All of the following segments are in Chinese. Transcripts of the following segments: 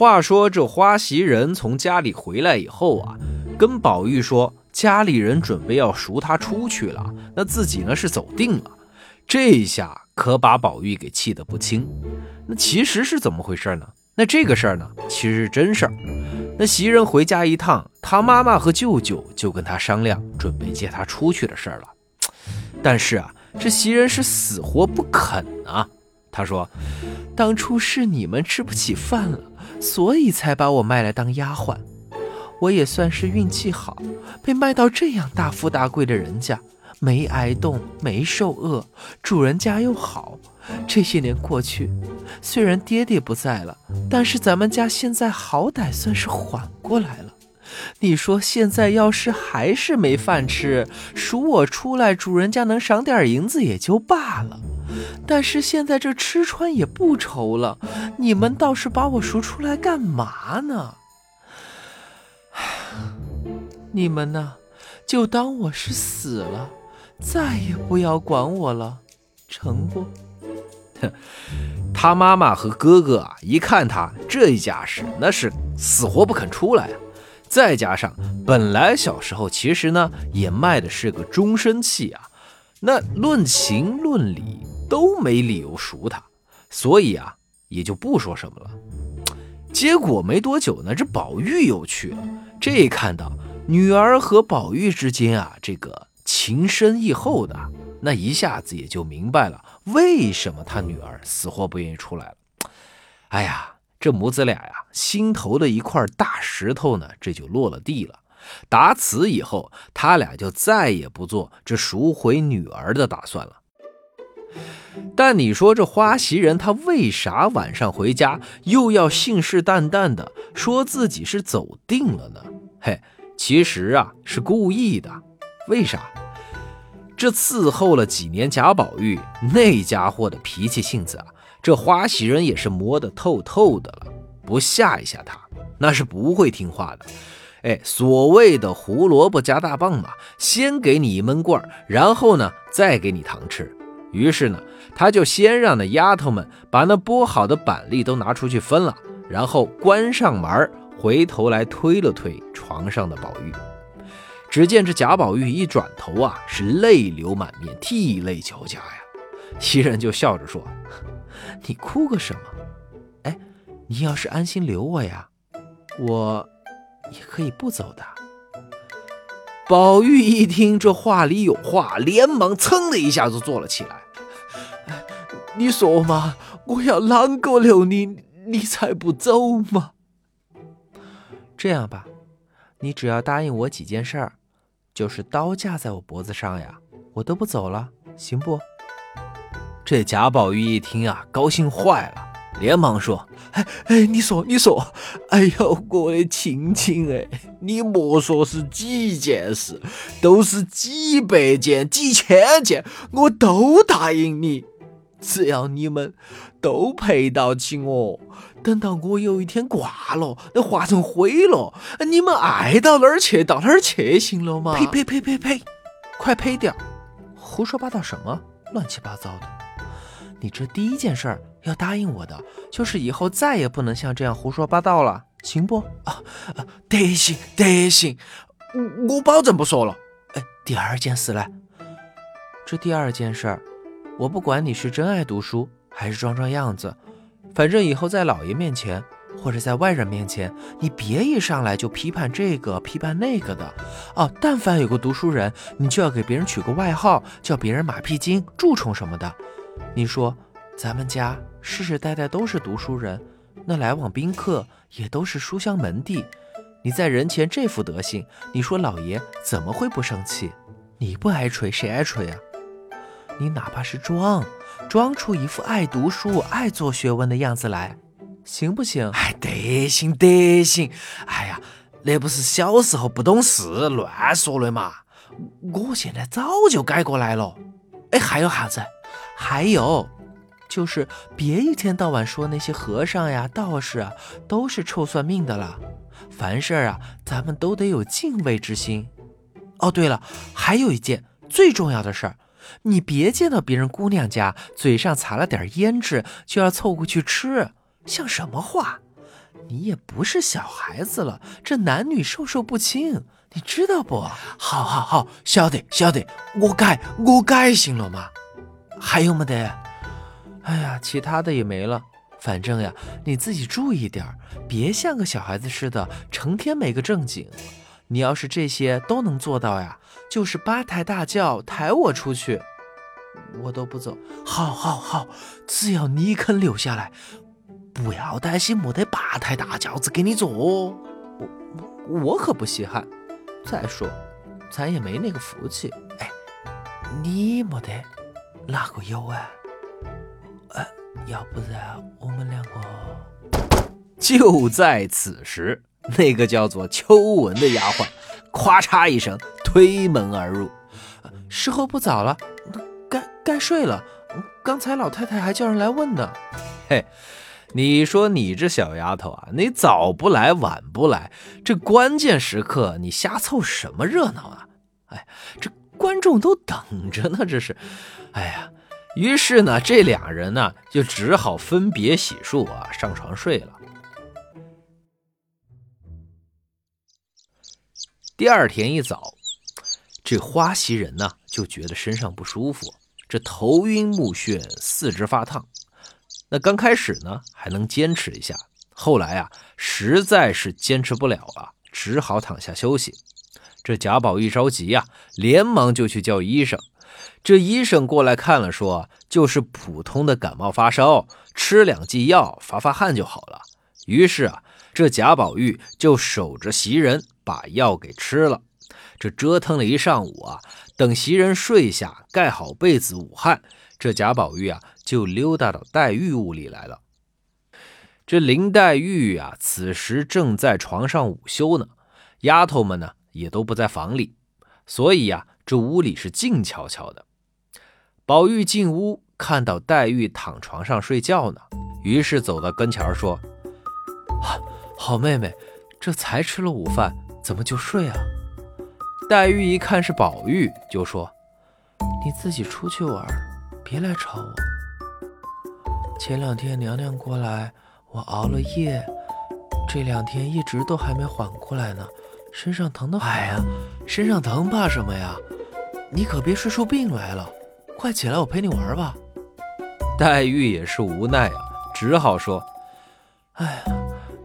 话说这花袭人从家里回来以后啊，跟宝玉说家里人准备要赎他出去了，那自己呢是走定了。这一下可把宝玉给气得不轻。那其实是怎么回事呢？那这个事儿呢，其实是真事儿。那袭人回家一趟，他妈妈和舅舅就跟他商量，准备接他出去的事儿了。但是啊，这袭人是死活不肯啊。他说：“当初是你们吃不起饭了，所以才把我卖来当丫鬟。我也算是运气好，被卖到这样大富大贵的人家，没挨冻，没受饿，主人家又好。”这些年过去，虽然爹爹不在了，但是咱们家现在好歹算是缓过来了。你说现在要是还是没饭吃，赎我出来，主人家能赏点银子也就罢了。但是现在这吃穿也不愁了，你们倒是把我赎出来干嘛呢？你们呢，就当我是死了，再也不要管我了，成不？他妈妈和哥哥啊，一看他这一架势，那是死活不肯出来。再加上本来小时候其实呢也卖的是个终身器啊，那论情论理都没理由赎他，所以啊也就不说什么了。结果没多久呢，这宝玉又去了，这一看到女儿和宝玉之间啊这个情深意厚的。那一下子也就明白了，为什么他女儿死活不愿意出来了。哎呀，这母子俩呀，心头的一块大石头呢，这就落了地了。打此以后，他俩就再也不做这赎回女儿的打算了。但你说这花袭人，她为啥晚上回家又要信誓旦旦的说自己是走定了呢？嘿，其实啊，是故意的。为啥？这伺候了几年贾宝玉，那家伙的脾气性子啊，这花袭人也是磨得透透的了。不吓一吓他，那是不会听话的。哎，所谓的胡萝卜加大棒嘛，先给你一闷棍儿，然后呢，再给你糖吃。于是呢，他就先让那丫头们把那剥好的板栗都拿出去分了，然后关上门，回头来推了推床上的宝玉。只见这贾宝玉一转头啊，是泪流满面，涕泪交加呀。袭人就笑着说：“你哭个什么？哎，你要是安心留我呀，我也可以不走的。”宝玉一听这话里有话，连忙噌的一下子坐了起来。“你说嘛，我要啷个留你，你才不走嘛？这样吧，你只要答应我几件事儿。”就是刀架在我脖子上呀，我都不走了，行不？这贾宝玉一听啊，高兴坏了，连忙说：“哎哎，你说你说，哎呦，我的亲亲哎，你莫说是几件事，都是几百件、几千件，我都答应你，只要你们都陪到起我。”等到我有一天挂了，那化成灰了，你们爱到哪儿去到哪儿去，行了吗？呸呸呸呸呸！快呸掉！胡说八道什么？乱七八糟的！你这第一件事儿要答应我的，就是以后再也不能像这样胡说八道了，行不？啊啊！得行得行，我我保证不说了。哎，第二件事呢？这第二件事儿，我不管你是真爱读书，还是装装样子。反正以后在老爷面前，或者在外人面前，你别一上来就批判这个批判那个的哦。但凡有个读书人，你就要给别人取个外号，叫别人马屁精、蛀虫什么的。你说咱们家世世代代都是读书人，那来往宾客也都是书香门第，你在人前这副德行，你说老爷怎么会不生气？你不挨锤，谁挨锤啊？你哪怕是装，装出一副爱读书、爱做学问的样子来，行不行？哎，得行得行。哎呀，那不是小时候不懂事乱说的嘛。我现在早就改过来了。哎，还有啥子？还有，就是别一天到晚说那些和尚呀、道士啊都是臭算命的了。凡事啊，咱们都得有敬畏之心。哦，对了，还有一件最重要的事儿。你别见到别人姑娘家嘴上撒了点胭脂，就要凑过去吃，像什么话？你也不是小孩子了，这男女授受不亲，你知道不？好，好，好，晓得，晓得，我改，我改，行了吗？还有没得？哎呀，其他的也没了。反正呀，你自己注意点别像个小孩子似的，成天没个正经。你要是这些都能做到呀，就是八抬大轿抬我出去，我都不走。好，好，好，只要你肯留下来，不要担心没得八抬大轿子给你坐。我我可不稀罕。再说，咱也没那个福气。哎，你没得，哪个有啊？呃，要不然我们两个……就在此时，那个叫做秋文的丫鬟，咔嚓一声推门而入。时候不早了，该该睡了。刚才老太太还叫人来问呢。嘿，你说你这小丫头啊，你早不来晚不来，这关键时刻你瞎凑什么热闹啊？哎，这观众都等着呢，这是。哎呀。于是呢，这俩人呢就只好分别洗漱啊，上床睡了。第二天一早，这花袭人呢就觉得身上不舒服，这头晕目眩，四肢发烫。那刚开始呢还能坚持一下，后来啊实在是坚持不了了，只好躺下休息。这贾宝玉着急呀，连忙就去叫医生。这医生过来看了，说就是普通的感冒发烧，吃两剂药发发汗就好了。于是啊，这贾宝玉就守着袭人把药给吃了。这折腾了一上午啊，等袭人睡下，盖好被子捂汗，这贾宝玉啊就溜达到黛玉屋里来了。这林黛玉啊，此时正在床上午休呢，丫头们呢也都不在房里，所以呀，这屋里是静悄悄的。宝玉进屋，看到黛玉躺床上睡觉呢，于是走到跟前说：“好妹妹，这才吃了午饭，怎么就睡啊？”黛玉一看是宝玉，就说：“你自己出去玩，别来吵我。前两天娘娘过来，我熬了夜，这两天一直都还没缓过来呢，身上疼的很。哎呀，身上疼怕什么呀？你可别睡出病来了。”快起来，我陪你玩吧。黛玉也是无奈啊，只好说：“哎呀，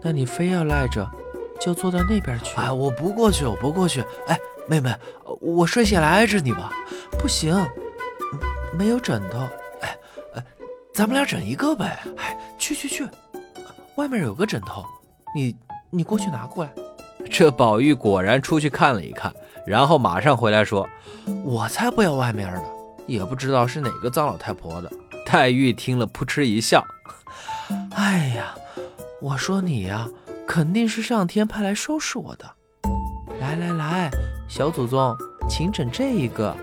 那你非要赖着，就坐到那边去。”哎，我不过去，我不过去。哎，妹妹，我睡下来挨着你吧。不行，没有枕头。哎，哎，咱们俩枕一个呗。哎，去去去，外面有个枕头，你你过去拿过来。这宝玉果然出去看了一看，然后马上回来说：“我才不要外面的。”也不知道是哪个脏老太婆的。黛玉听了，扑哧一笑：“哎呀，我说你呀，肯定是上天派来收拾我的。来来来，小祖宗，请枕这一个。”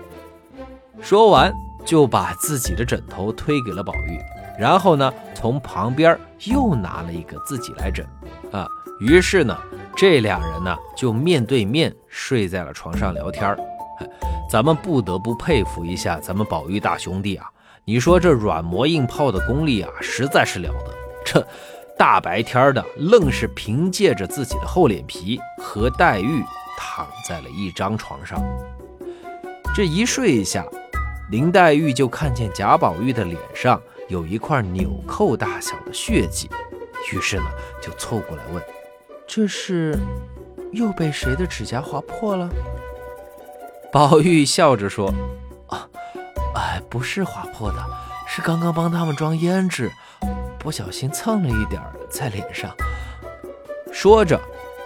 说完，就把自己的枕头推给了宝玉，然后呢，从旁边又拿了一个自己来枕。啊，于是呢，这俩人呢就面对面睡在了床上聊天。咱们不得不佩服一下咱们宝玉大兄弟啊！你说这软磨硬泡的功力啊，实在是了得。这大白天的，愣是凭借着自己的厚脸皮和黛玉躺在了一张床上。这一睡一下，林黛玉就看见贾宝玉的脸上有一块纽扣大小的血迹，于是呢，就凑过来问：“这是又被谁的指甲划破了？”宝玉笑着说：“啊，哎，不是划破的，是刚刚帮他们装胭脂，不小心蹭了一点在脸上。”说着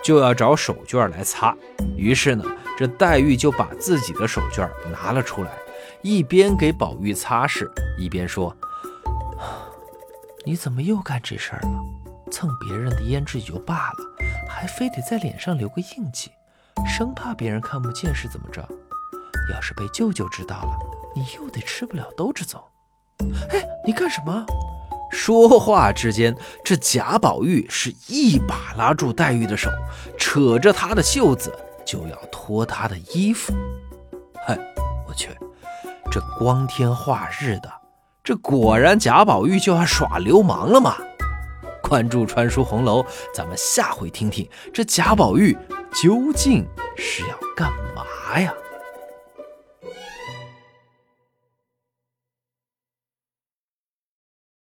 就要找手绢来擦。于是呢，这黛玉就把自己的手绢拿了出来，一边给宝玉擦拭，一边说：“你怎么又干这事儿了？蹭别人的胭脂也就罢了，还非得在脸上留个印记，生怕别人看不见是怎么着？”要是被舅舅知道了，你又得吃不了兜着走。哎，你干什么？说话之间，这贾宝玉是一把拉住黛玉的手，扯着她的袖子就要脱她的衣服。嘿，我去，这光天化日的，这果然贾宝玉就要耍流氓了吗？关注传书红楼，咱们下回听听这贾宝玉究竟是要干嘛呀？